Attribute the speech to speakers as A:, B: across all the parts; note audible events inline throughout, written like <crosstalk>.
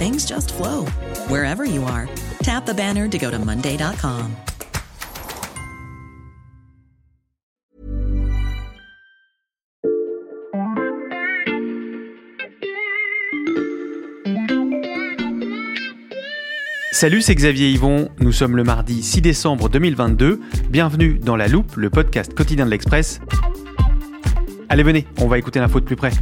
A: things just flow wherever you are. Tap the banner to go to Monday.com.
B: Salut, c'est Xavier Yvon. Nous sommes le mardi 6 décembre 2022. Bienvenue dans La Loupe, le podcast quotidien de l'Express. Allez, venez, on va écouter l'info de plus près.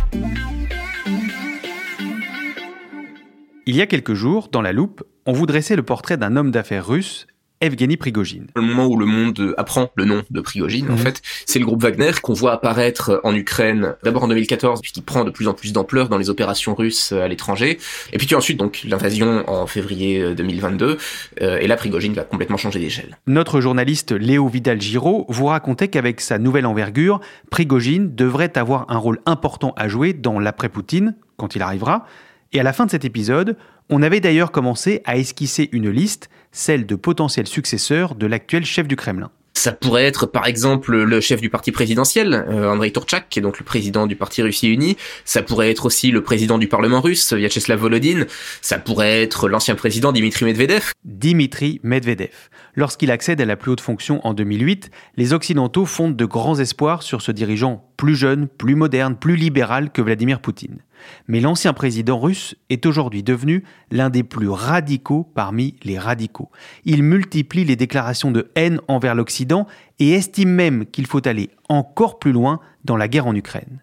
B: Il y a quelques jours, dans La Loupe, on vous dressait le portrait d'un homme d'affaires russe Evgeny Prigogine.
C: Le moment où le monde apprend le nom de Prigogine, en
B: Mhm.
C: fait, c'est le groupe Wagner qu'on voit apparaître en Ukraine, d'abord en 2014, puis qui prend de plus en plus d'ampleur dans les opérations russes à l'étranger, et puis ensuite donc l'invasion en février 2022, euh, et là Prigogine va complètement changer d'échelle.
B: Notre journaliste Léo Vidal-Giraud vous racontait qu'avec sa nouvelle envergure, Prigogine devrait avoir un rôle important à jouer dans l'après-Poutine, quand il arrivera. Et à la fin de cet épisode, on avait d'ailleurs commencé à esquisser une liste, celle de potentiels successeurs de l'actuel chef du Kremlin.
C: Ça pourrait être par exemple le chef du parti présidentiel, euh, Andrei Turchak, qui est donc le président du parti Russie Unie. Ça pourrait être aussi le président du Parlement russe, Vyacheslav Volodine. Ça pourrait être l'ancien président Dimitri Medvedev.
B: Dimitri Medvedev. Lorsqu'il accède à la plus haute fonction en 2008, les Occidentaux fondent de grands espoirs sur ce dirigeant plus jeune, plus moderne, plus libéral que Vladimir Poutine. Mais l'ancien président russe est aujourd'hui devenu l'un des plus radicaux parmi les radicaux. Il multiplie les déclarations de haine envers l'Occident et estime même qu'il faut aller encore plus loin dans la guerre en Ukraine.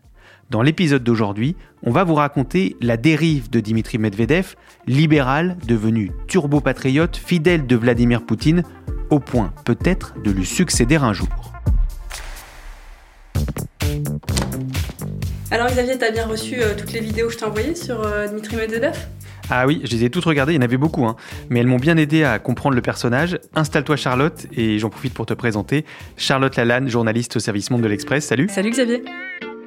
B: Dans l'épisode d'aujourd'hui, on va vous raconter la dérive de Dimitri Medvedev, libéral devenu turbo-patriote fidèle de Vladimir Poutine, au point peut-être de lui succéder un jour.
D: Alors Xavier, t'as bien reçu euh, toutes les vidéos que je t'ai envoyées sur euh, Dmitri Medvedev?
B: Ah oui, je les ai toutes regardées, il y en avait beaucoup, hein, mais elles m'ont bien aidé à comprendre le personnage. Installe-toi Charlotte, et j'en profite pour te présenter. Charlotte Lalanne, journaliste au service Monde de l'Express, salut
D: Salut Xavier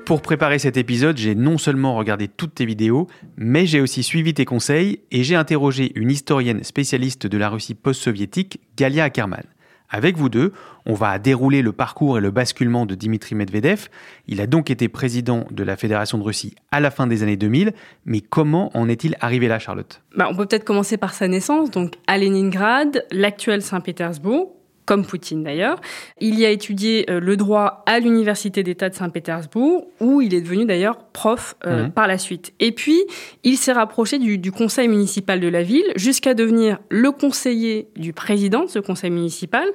B: Pour préparer cet épisode, j'ai non seulement regardé toutes tes vidéos, mais j'ai aussi suivi tes conseils et j'ai interrogé une historienne spécialiste de la Russie post-soviétique, Galia Ackerman. Avec vous deux, on va dérouler le parcours et le basculement de Dimitri Medvedev. Il a donc été président de la Fédération de Russie à la fin des années 2000, mais comment en est-il arrivé là, Charlotte?
D: Bah, On peut peut-être commencer par sa naissance, donc à Leningrad, l'actuel Saint-Pétersbourg, comme Poutine d'ailleurs. Il y a étudié euh, le droit à l'Université d'État de Saint-Pétersbourg, où il est devenu d'ailleurs prof euh,
B: Mhm.
D: par la suite. Et puis, il s'est rapproché du, du conseil municipal de la ville, jusqu'à devenir le conseiller du président de ce conseil municipal.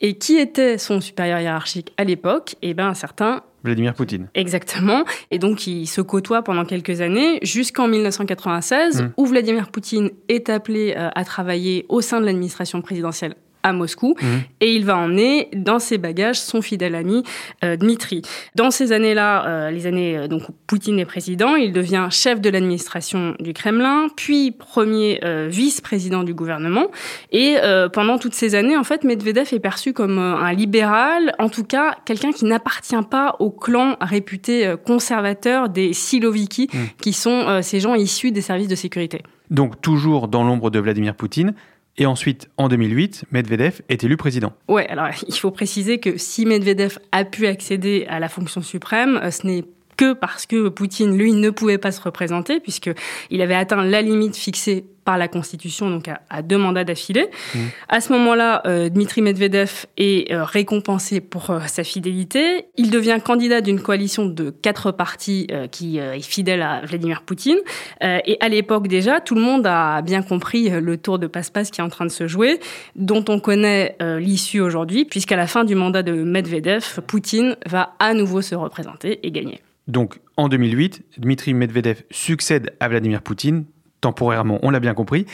D: Et qui était son supérieur hiérarchique à l'époque? Eh bien, un certain
B: Vladimir Poutine.
D: Exactement. Et donc, ils se côtoient pendant quelques années, jusqu'en 1996,
B: Mm.
D: où Vladimir Poutine est appelé euh, à travailler au sein de l'administration présidentielle à Moscou,
B: Mhm.
D: et il va emmener dans ses bagages son fidèle ami euh, Dmitri. Dans ces années-là, euh, les années euh, donc où Poutine est président, il devient chef de l'administration du Kremlin, puis premier euh, vice-président du gouvernement. Et pendant toutes ces années, en fait, Medvedev est perçu comme un libéral, en tout cas quelqu'un qui n'appartient pas au clan réputé conservateur des Siloviki,
B: Mm.
D: qui sont ces gens issus des services de sécurité.
B: Donc toujours dans l'ombre de Vladimir Poutine. Et ensuite, en 2008, Medvedev est élu président.
D: Ouais, alors il faut préciser que si Medvedev a pu accéder à la fonction suprême, euh, ce n'est que parce que Poutine, lui, ne pouvait pas se représenter, puisqu'il avait atteint la limite fixée par la Constitution, donc à, deux mandats d'affilée. Mmh. À ce moment-là, euh, Dmitri Medvedev est euh, récompensé pour euh, sa fidélité. Il devient candidat d'une coalition de quatre partis qui est fidèle à Vladimir Poutine. et à l'époque déjà, tout le monde a bien compris le tour de passe-passe qui est en train de se jouer, dont on connaît l'issue aujourd'hui, puisqu'à la fin du mandat de Medvedev, Poutine va à nouveau se représenter et gagner.
B: Donc, en 2008, Dmitri Medvedev succède à Vladimir Poutine, temporairement, on l'a bien compris,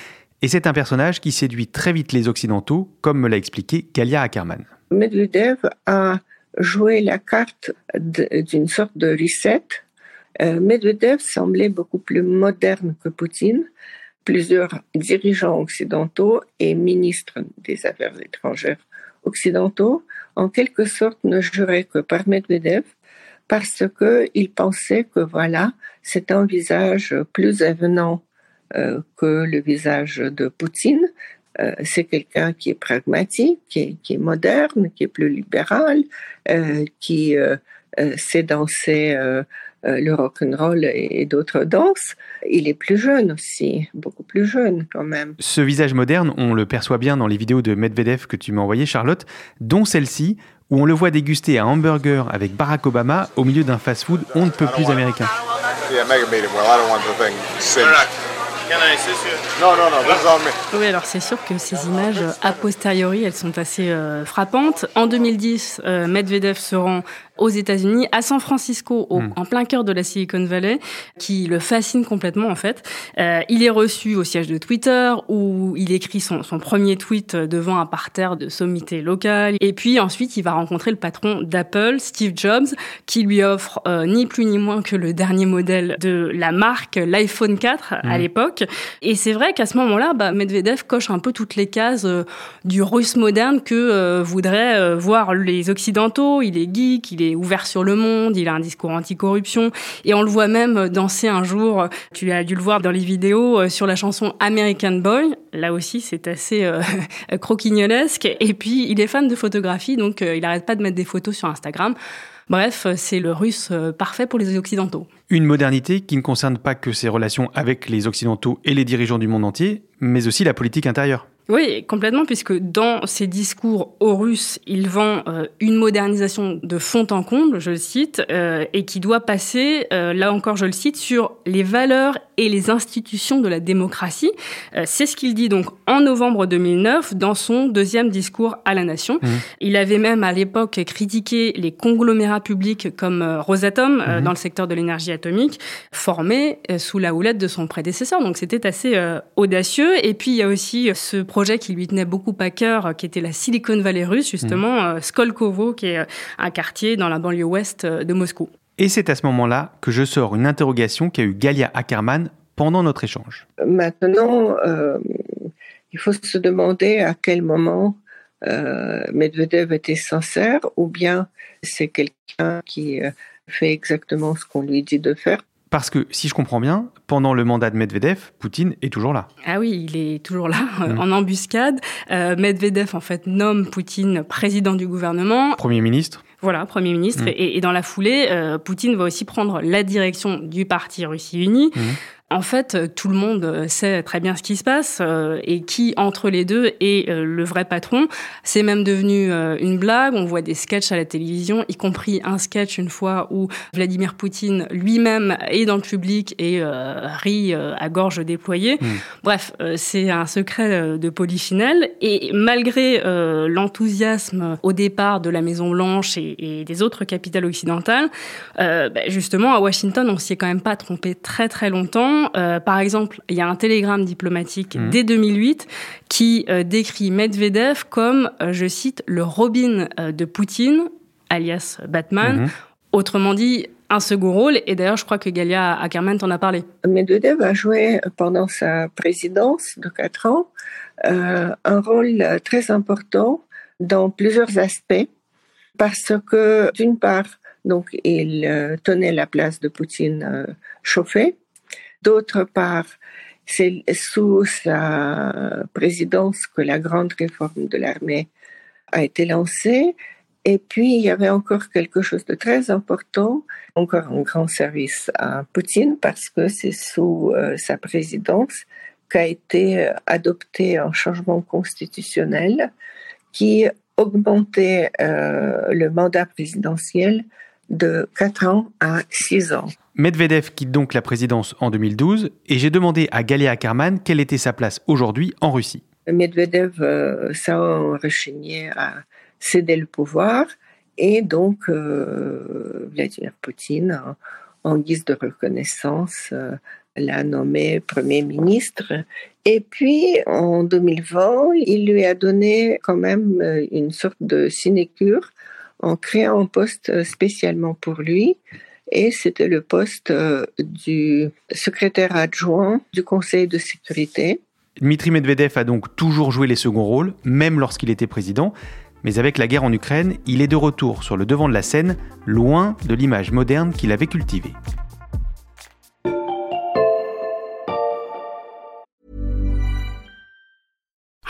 B: et c'est un personnage qui séduit très vite les Occidentaux, comme me l'a expliqué Galia Ackerman.
E: Medvedev a joué la carte d'une sorte de reset. Euh, Medvedev semblait beaucoup plus moderne que Poutine. Plusieurs dirigeants occidentaux et ministres des Affaires étrangères occidentaux, en quelque sorte, ne juraient que par Medvedev parce qu'ils pensaient que voilà, c'est un visage plus avenant euh, que le visage de Poutine. Euh, c'est quelqu'un qui est pragmatique, qui est, moderne, qui est plus libéral, euh, qui sait danser le rock'n'roll et, et d'autres danses. Il est plus jeune aussi, beaucoup plus jeune quand même.
B: Ce visage moderne, on le perçoit bien dans les vidéos de Medvedev que tu m'as envoyées, Charlotte, dont celle-ci où on le voit déguster un hamburger avec Barack Obama au milieu d'un fast-food on ne peut plus américain.
D: Oui, alors c'est sûr que ces images, a posteriori, elles sont assez euh, frappantes. En 2010, euh, Medvedev se rend aux États-Unis, à San Francisco, hmm. en plein cœur de la Silicon Valley, qui le fascine complètement en fait. Euh, il est reçu au siège de Twitter où il écrit son, son, premier tweet devant un parterre de sommité locale. Et puis ensuite, il va rencontrer le patron d'Apple, Steve Jobs, qui lui offre euh, ni plus ni moins que le dernier modèle de la marque, l'iPhone 4 à hmm. l'époque. Et c'est vrai qu'à ce moment-là, bah, Medvedev coche un peu toutes les cases euh, du russe moderne que voudraient voir les occidentaux. Il est geek, il est ouvert sur le monde, il a un discours anti-corruption et on le voit même danser un jour, tu as dû le voir dans les vidéos, euh, sur la chanson American Boy. Là aussi, c'est assez euh, <laughs> croquignolesque. Et puis, il est fan de photographie, donc euh, il n'arrête pas de mettre des photos sur Instagram. Bref, c'est le russe parfait pour les Occidentaux.
B: Une modernité qui ne concerne pas que ses relations avec les Occidentaux et les dirigeants du monde entier, mais aussi la politique intérieure.
D: Oui, complètement, puisque dans ses discours aux Russes, il vend euh, une modernisation de fond en comble, je le cite, euh, et qui doit passer, euh, là encore je le cite, sur les valeurs et les institutions de la démocratie. C'est ce qu'il dit donc en novembre 2009 dans son deuxième discours à la nation. Mmh. Il avait même à l'époque critiqué les conglomérats publics comme Rosatom mmh. dans le secteur de l'énergie atomique, formés sous la houlette de son prédécesseur. Donc c'était assez audacieux. Et puis il y a aussi ce projet qui lui tenait beaucoup à cœur, euh, qui était la Silicon Valley russe, justement, mmh. euh, Skolkovo, qui est euh, un quartier dans la banlieue ouest de Moscou.
B: Et c'est à ce moment-là que je sors une interrogation qu'a eu Galia Ackerman pendant notre échange.
E: Maintenant, il faut se demander à quel moment Medvedev était sincère ou bien c'est quelqu'un qui fait exactement ce qu'on lui dit de faire
B: parce que, si je comprends bien, pendant le mandat de Medvedev, Poutine est toujours là.
D: Ah oui, il est toujours là, mmh. en embuscade. Euh, Medvedev, en fait, nomme Poutine président du gouvernement.
B: Premier ministre
D: voilà, Premier ministre. Mmh. Et, dans la foulée, euh, Poutine va aussi prendre la direction du parti Russie Unie. Mmh. En fait, euh, tout le monde euh, sait très bien ce qui se passe euh, et qui, entre les deux, est le vrai patron. C'est même devenu une blague. On voit des sketchs à la télévision, y compris un sketch une fois où Vladimir Poutine lui-même est dans le public et rit à gorge déployée. Hmm. Bref, c'est un secret de polichinelle. Et malgré l'enthousiasme au départ de la Maison Blanche et, des autres capitales occidentales, bah, justement à Washington, on s'y est quand même pas trompé très très longtemps. Euh, par exemple, il y a un télégramme diplomatique mmh. dès 2008 qui euh, décrit Medvedev comme, euh, je cite, le Robin de Poutine, alias Batman. Mmh. Autrement dit, un second rôle. Et d'ailleurs, je crois que Galia Ackerman t'en a parlé.
E: Medvedev a joué pendant sa présidence de quatre ans un rôle très important dans plusieurs aspects, parce que d'une part, donc il tenait la place de Poutine chauffée, D'autre part, c'est sous sa présidence que la grande réforme de l'armée a été lancée. Et puis, il y avait encore quelque chose de très important, encore un grand service à Poutine, parce que c'est sous euh, sa présidence qu'a été adopté un changement constitutionnel qui augmentait euh, le mandat présidentiel de 4 ans à 6 ans.
B: Medvedev quitte donc la présidence en 2012 et j'ai demandé à Galia Karman quelle était sa place aujourd'hui en Russie.
E: Medvedev euh, s'est rechigné à céder le pouvoir et donc euh, Vladimir Poutine, en, guise de reconnaissance, euh, l'a nommé Premier ministre. Et puis en 2020, il lui a donné quand même euh, une sorte de sinécure en créant un poste spécialement pour lui. Et c'était le poste du secrétaire adjoint du Conseil de sécurité.
B: Dmitri Medvedev a donc toujours joué les seconds rôles, même lorsqu'il était président. Mais avec la guerre en Ukraine, il est de retour sur le devant de la scène, loin de l'image moderne qu'il avait cultivée.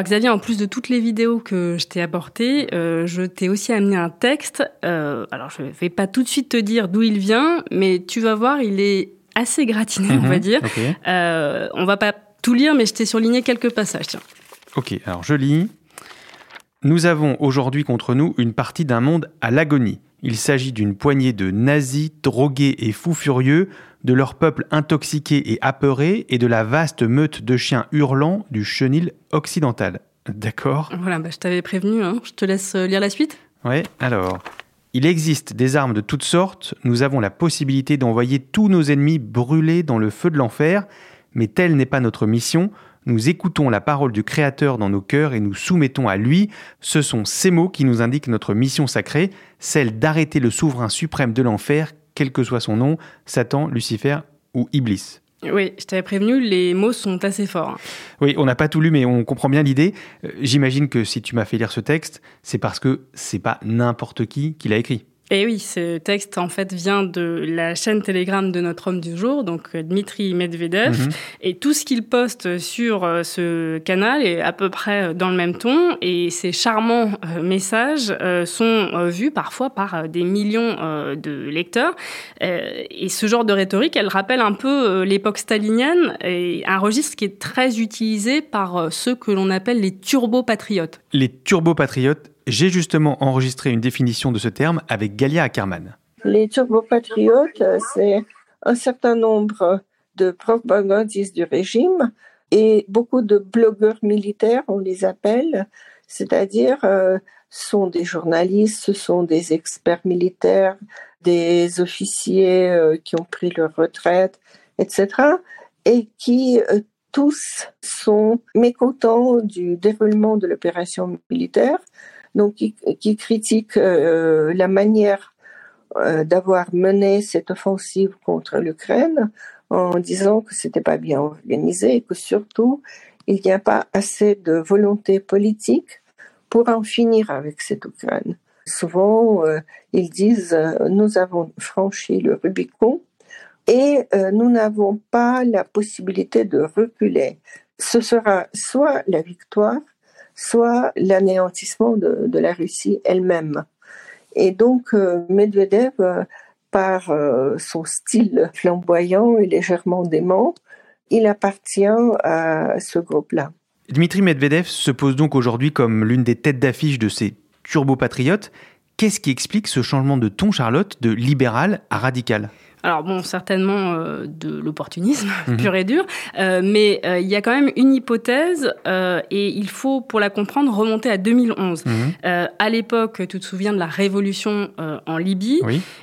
D: Alors Xavier, en plus de toutes les vidéos que je t'ai apportées, euh, je t'ai aussi amené un texte. Euh, alors je vais pas tout de suite te dire d'où il vient, mais tu vas voir, il est assez gratiné, on va mhm, dire. Euh, on va pas tout lire, mais je t'ai surligné quelques passages. Tiens.
B: Ok, alors je lis. Nous avons aujourd'hui contre nous une partie d'un monde à l'agonie. Il s'agit d'une poignée de nazis, drogués et fous furieux, de leur peuple intoxiqué et apeuré, et de la vaste meute de chiens hurlants du chenil occidental. D'accord
D: Voilà, bah, je t'avais prévenu, hein. je te laisse euh, lire la suite.
B: Ouais, alors. Il existe des armes de toutes sortes, nous avons la possibilité d'envoyer tous nos ennemis brûler dans le feu de l'enfer, mais telle n'est pas notre mission, nous écoutons la parole du Créateur dans nos cœurs et nous soumettons à lui. Ce sont ces mots qui nous indiquent notre mission sacrée, celle d'arrêter le souverain suprême de l'enfer, quel que soit son nom, Satan, Lucifer ou Iblis.
D: Oui, je t'avais prévenu, les mots sont assez forts.
B: Oui, on n'a pas tout lu, mais on comprend bien l'idée. Euh, j'imagine que si tu m'as fait lire ce texte, c'est parce que c'est pas n'importe qui qui l'a écrit.
D: Et oui, ce texte en fait vient de la chaîne Telegram de notre homme du jour, donc euh, Dmitri Medvedev, mhm. et tout ce qu'il poste sur euh, ce canal est à peu près euh, dans le même ton, et ces charmants messages sont vus parfois par des millions de lecteurs. Et ce genre de rhétorique, elle rappelle un peu l'époque stalinienne, et un registre qui est très utilisé par ceux que l'on appelle les turbo-patriotes.
B: Les turbo-patriotes, j'ai justement enregistré une définition de ce terme avec Galia Ackerman.
E: Les turbopatriotes, c'est un certain nombre de propagandistes du régime et beaucoup de blogueurs militaires, on les appelle, c'est-à-dire euh, sont des journalistes, ce sont des experts militaires, des officiers euh, qui ont pris leur retraite, etc., et qui euh, tous sont mécontents du déroulement de l'opération militaire donc qui, qui critique euh, la manière euh, d'avoir mené cette offensive contre l'Ukraine en disant que c'était pas bien organisé et que surtout il n'y a pas assez de volonté politique pour en finir avec cette Ukraine. Souvent, euh, ils disent nous avons franchi le Rubicon et nous n'avons pas la possibilité de reculer. Ce sera soit la victoire, soit l'anéantissement de, la Russie elle-même. Et donc euh, Medvedev, euh, par euh, son style flamboyant et légèrement dément, il appartient à ce groupe-là.
B: Dmitri Medvedev se pose donc aujourd'hui comme l'une des têtes d'affiche de ces turbo-patriotes. Qu'est-ce qui explique ce changement de ton, Charlotte, de libéral à radical?
D: Alors bon, certainement euh, de l'opportunisme mhm. pur et dur, euh, mais euh, il y a quand même une hypothèse et il faut, pour la comprendre, remonter à 2011. Mhm. à l'époque, tu te souviens de la révolution en Libye,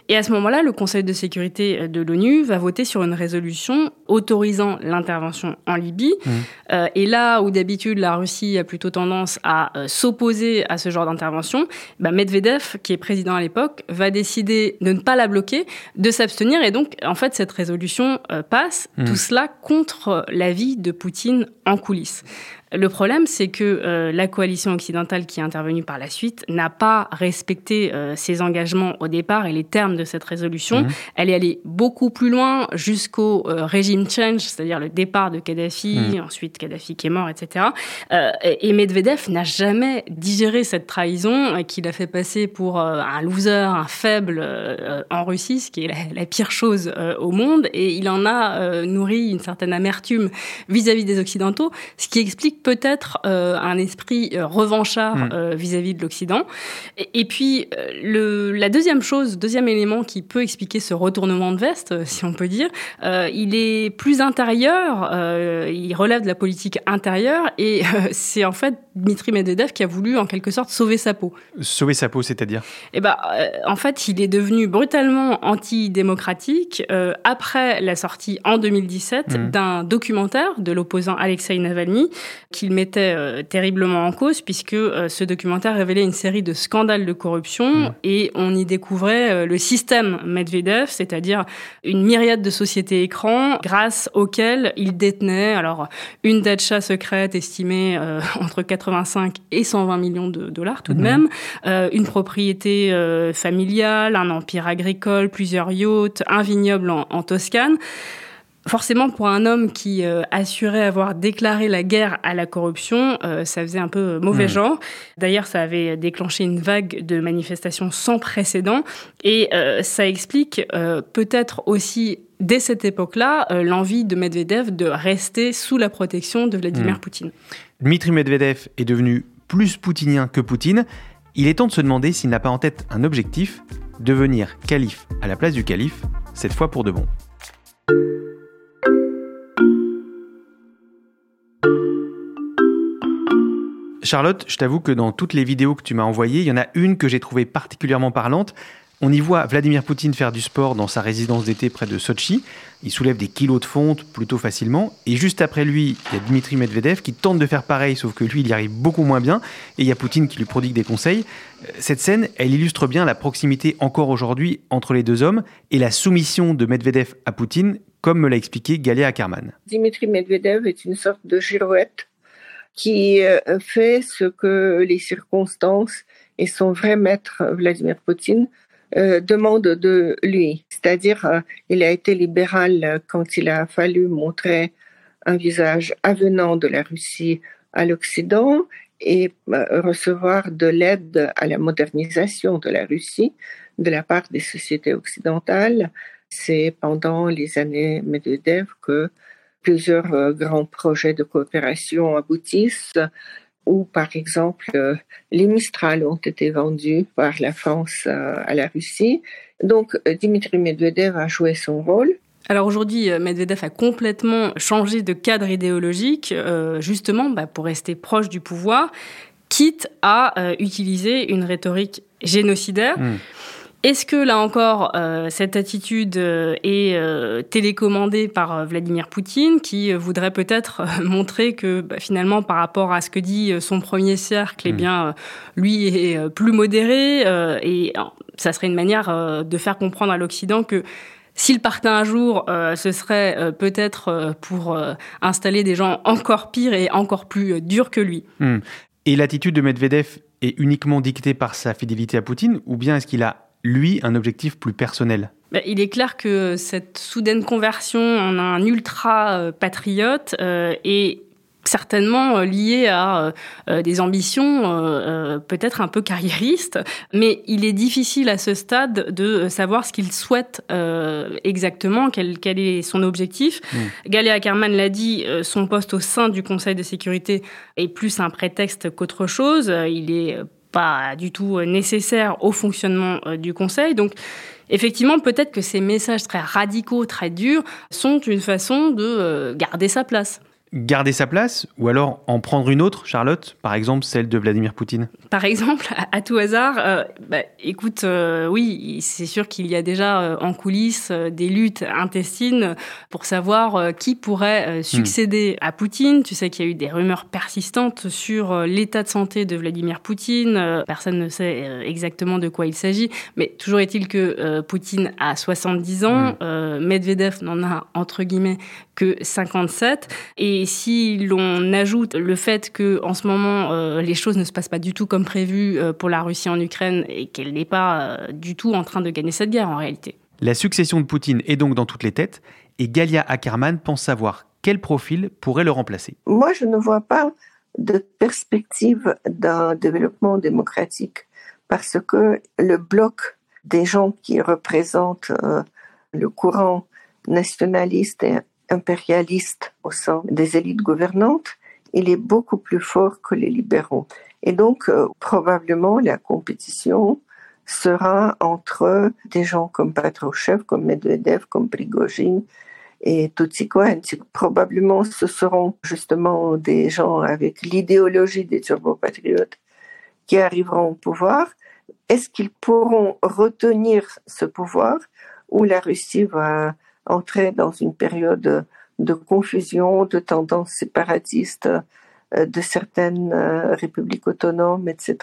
D: et à ce moment-là, le Conseil de sécurité de l'ONU va voter sur une résolution autorisant l'intervention en Libye. Mhm. et là où d'habitude la Russie a plutôt tendance à s'opposer à ce genre d'intervention, bah, Medvedev, qui est président à l'époque, va décider de ne pas la bloquer, de s'abstenir et donc, en fait, cette résolution euh, passe, tout mmh. cela contre l'avis de Poutine en coulisses. Le problème, c'est que euh, la coalition occidentale qui est intervenue par la suite n'a pas respecté euh, ses engagements au départ et les termes de cette résolution. Mmh. Elle est allée beaucoup plus loin jusqu'au euh, régime change, c'est-à-dire le départ de Kadhafi, mmh. ensuite Kadhafi qui est mort, etc. et Medvedev n'a jamais digéré cette trahison qu'il a fait passer pour un loser, un faible en Russie, ce qui est la, la pire chose au monde. Et il en a nourri une certaine amertume vis-à-vis -vis des Occidentaux, ce qui explique peut-être euh, un esprit euh, revanchard mm. euh, vis-à-vis de l'Occident. Et, puis, le, la deuxième chose, deuxième élément qui peut expliquer ce retournement de veste, si on peut dire, il est plus intérieur, il relève de la politique intérieure, et c'est en fait Dmitri Medvedev qui a voulu en quelque sorte sauver sa peau.
B: Sauver sa peau, c'est-à-dire?
D: Eh ben, en fait, il est devenu brutalement antidémocratique après la sortie en 2017 mm. d'un documentaire de l'opposant Alexei Navalny qu'il mettait euh, terriblement en cause, puisque euh, ce documentaire révélait une série de scandales de corruption mmh. et on y découvrait euh, le système Medvedev, c'est-à-dire une myriade de sociétés écrans grâce auxquelles il détenait alors une datcha secrète estimée <laughs> entre 85 et 120 millions de dollars tout de mmh. même, une propriété familiale, un empire agricole, plusieurs yachts, un vignoble en Toscane forcément, pour un homme qui euh, assurait avoir déclaré la guerre à la corruption, euh, ça faisait un peu mauvais mmh. genre. D'ailleurs, ça avait déclenché une vague de manifestations sans précédent. Et euh, ça explique peut-être aussi, dès cette époque-là, l'envie de Medvedev de rester sous la protection de Vladimir mmh. Poutine.
B: Dmitri Medvedev est devenu plus poutinien que Poutine. Il est temps de se demander s'il n'a pas en tête un objectif, devenir calife à la place du calife, cette fois pour de bon. Charlotte, je t'avoue que dans toutes les vidéos que tu m'as envoyées, il y en a une que j'ai trouvée particulièrement parlante. On y voit Vladimir Poutine faire du sport dans sa résidence d'été près de Sochi. Il soulève des kilos de fonte plutôt facilement. Et juste après lui, il y a Dmitri Medvedev qui tente de faire pareil, sauf que lui, il y arrive beaucoup moins bien. Et il y a Poutine qui lui prodigue des conseils. Cette scène, elle illustre bien la proximité encore aujourd'hui entre les deux hommes et la soumission de Medvedev à Poutine, comme me l'a expliqué Galia Ackerman.
E: Dmitri Medvedev est une sorte de girouette qui euh, fait ce que les circonstances et son vrai maître, Vladimir Poutine, euh, demandent de lui. C'est-à-dire, euh, il a été libéral quand il a fallu montrer un visage avenant de la Russie à l'Occident et recevoir de l'aide à la modernisation de la Russie de la part des sociétés occidentales. C'est pendant les années Medvedev que plusieurs euh, grands projets de coopération aboutissent, où par exemple euh, les Mistral ont été vendus par la France euh, à la Russie. Donc Dimitri Medvedev a joué son rôle.
D: Alors aujourd'hui, Medvedev a complètement changé de cadre idéologique, justement bah, pour rester proche du pouvoir, quitte à utiliser une rhétorique génocidaire. Hmm. Est-ce que là encore, euh, cette attitude euh, est euh, télécommandée par Vladimir Poutine, qui voudrait peut-être <laughs> montrer que bah, finalement, par rapport à ce que dit son premier cercle, eh hmm. bien, lui est plus modéré, et ça serait une manière de faire comprendre à l'Occident que s'il partait un jour, ce serait peut-être pour installer des gens encore pires et encore plus durs que lui.
B: Hmm. Et l'attitude de Medvedev est uniquement dictée par sa fidélité à Poutine, ou bien est-ce qu'il a lui, un objectif plus personnel
D: bah, il est clair que cette soudaine conversion en un ultra-patriote euh, est certainement euh, lié à euh, des ambitions peut-être un peu carriéristes, mais il est difficile à ce stade de savoir ce qu'il souhaite exactement, quel, quel, est son objectif. Mmh. Galia Ackerman l'a dit, son poste au sein du Conseil de sécurité est plus un prétexte qu'autre chose. Il est pas du tout nécessaires au fonctionnement du Conseil. Donc, effectivement, peut-être que ces messages très radicaux, très durs, sont une façon de garder sa place
B: garder sa place ou alors en prendre une autre, Charlotte, par exemple celle de Vladimir Poutine?
D: Par exemple, à, tout hasard, euh, bah, écoute, euh, oui, c'est sûr qu'il y a déjà euh, en coulisses des luttes intestines pour savoir qui pourrait succéder à Poutine. Tu sais qu'il y a eu des rumeurs persistantes sur l'état de santé de Vladimir Poutine. personne ne sait exactement de quoi il s'agit, mais toujours est-il que Poutine a 70 ans, hmm. Medvedev n'en a entre guillemets que 57 et et si l'on ajoute le fait que en ce moment euh, les choses ne se passent pas du tout comme prévu euh, pour la Russie en Ukraine et qu'elle n'est pas euh, du tout en train de gagner cette guerre en réalité.
B: La succession de Poutine est donc dans toutes les têtes et Galia Ackerman pense savoir quel profil pourrait le remplacer.
E: Moi, je ne vois pas de perspective d'un développement démocratique parce que le bloc des gens qui représentent le courant nationaliste et impérialiste au sein des élites gouvernantes, il est beaucoup plus fort que les libéraux. Et donc, euh, probablement, la compétition sera entre des gens comme Patrushev, comme Medvedev, comme Prigozhin et Tutsikov. Probablement, ce seront justement des gens avec l'idéologie des turbopatriotes qui arriveront au pouvoir. Est-ce qu'ils pourront retenir ce pouvoir ou la Russie va entrer dans une période de confusion, de tendances séparatistes euh, de certaines euh, républiques autonomes, etc.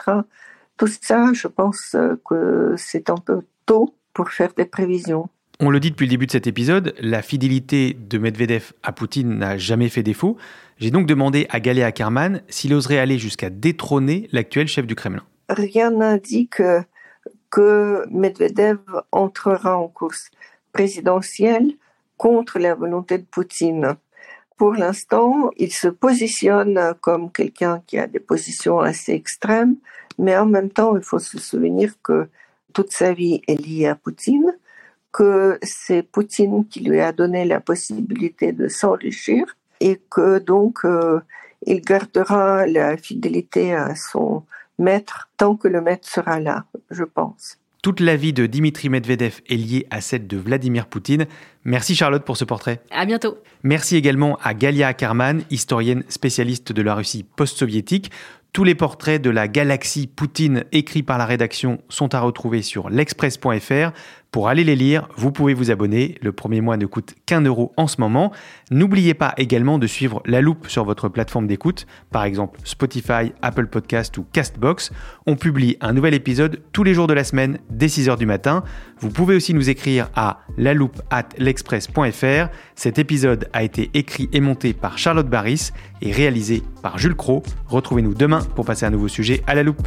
E: Tout ça, je pense euh, que c'est un peu tôt pour faire des prévisions.
B: On le dit depuis le début de cet épisode, la fidélité de Medvedev à Poutine n'a jamais fait défaut. J'ai donc demandé à Galia Ackerman s'il oserait aller jusqu'à détrôner l'actuel chef du Kremlin.
E: Rien n'indique que Medvedev entrera en course présidentielle contre la volonté de Poutine. Pour l'instant, il se positionne comme quelqu'un qui a des positions assez extrêmes, mais en même temps, il faut se souvenir que toute sa vie est liée à Poutine, que c'est Poutine qui lui a donné la possibilité de s'enrichir et que donc euh, il gardera la fidélité à son maître tant que le maître sera là, je pense.
B: Toute la vie de Dimitri Medvedev est liée à celle de Vladimir Poutine. Merci Charlotte pour ce portrait.
D: À bientôt.
B: Merci également à Galia Ackerman, historienne spécialiste de la Russie post-soviétique. Tous les portraits de la galaxie Poutine écrits par la rédaction sont à retrouver sur l'express.fr. Pour aller les lire, vous pouvez vous abonner. Le premier mois ne coûte qu'un euro en ce moment. N'oubliez pas également de suivre La Loupe sur votre plateforme d'écoute, par exemple Spotify, Apple Podcast ou Castbox. On publie un nouvel épisode tous les jours de la semaine dès 6h du matin. Vous pouvez aussi nous écrire à l'express.fr. Cet épisode a été écrit et monté par Charlotte Barris et réalisé par Jules Cro. Retrouvez-nous demain pour passer un nouveau sujet à la loupe.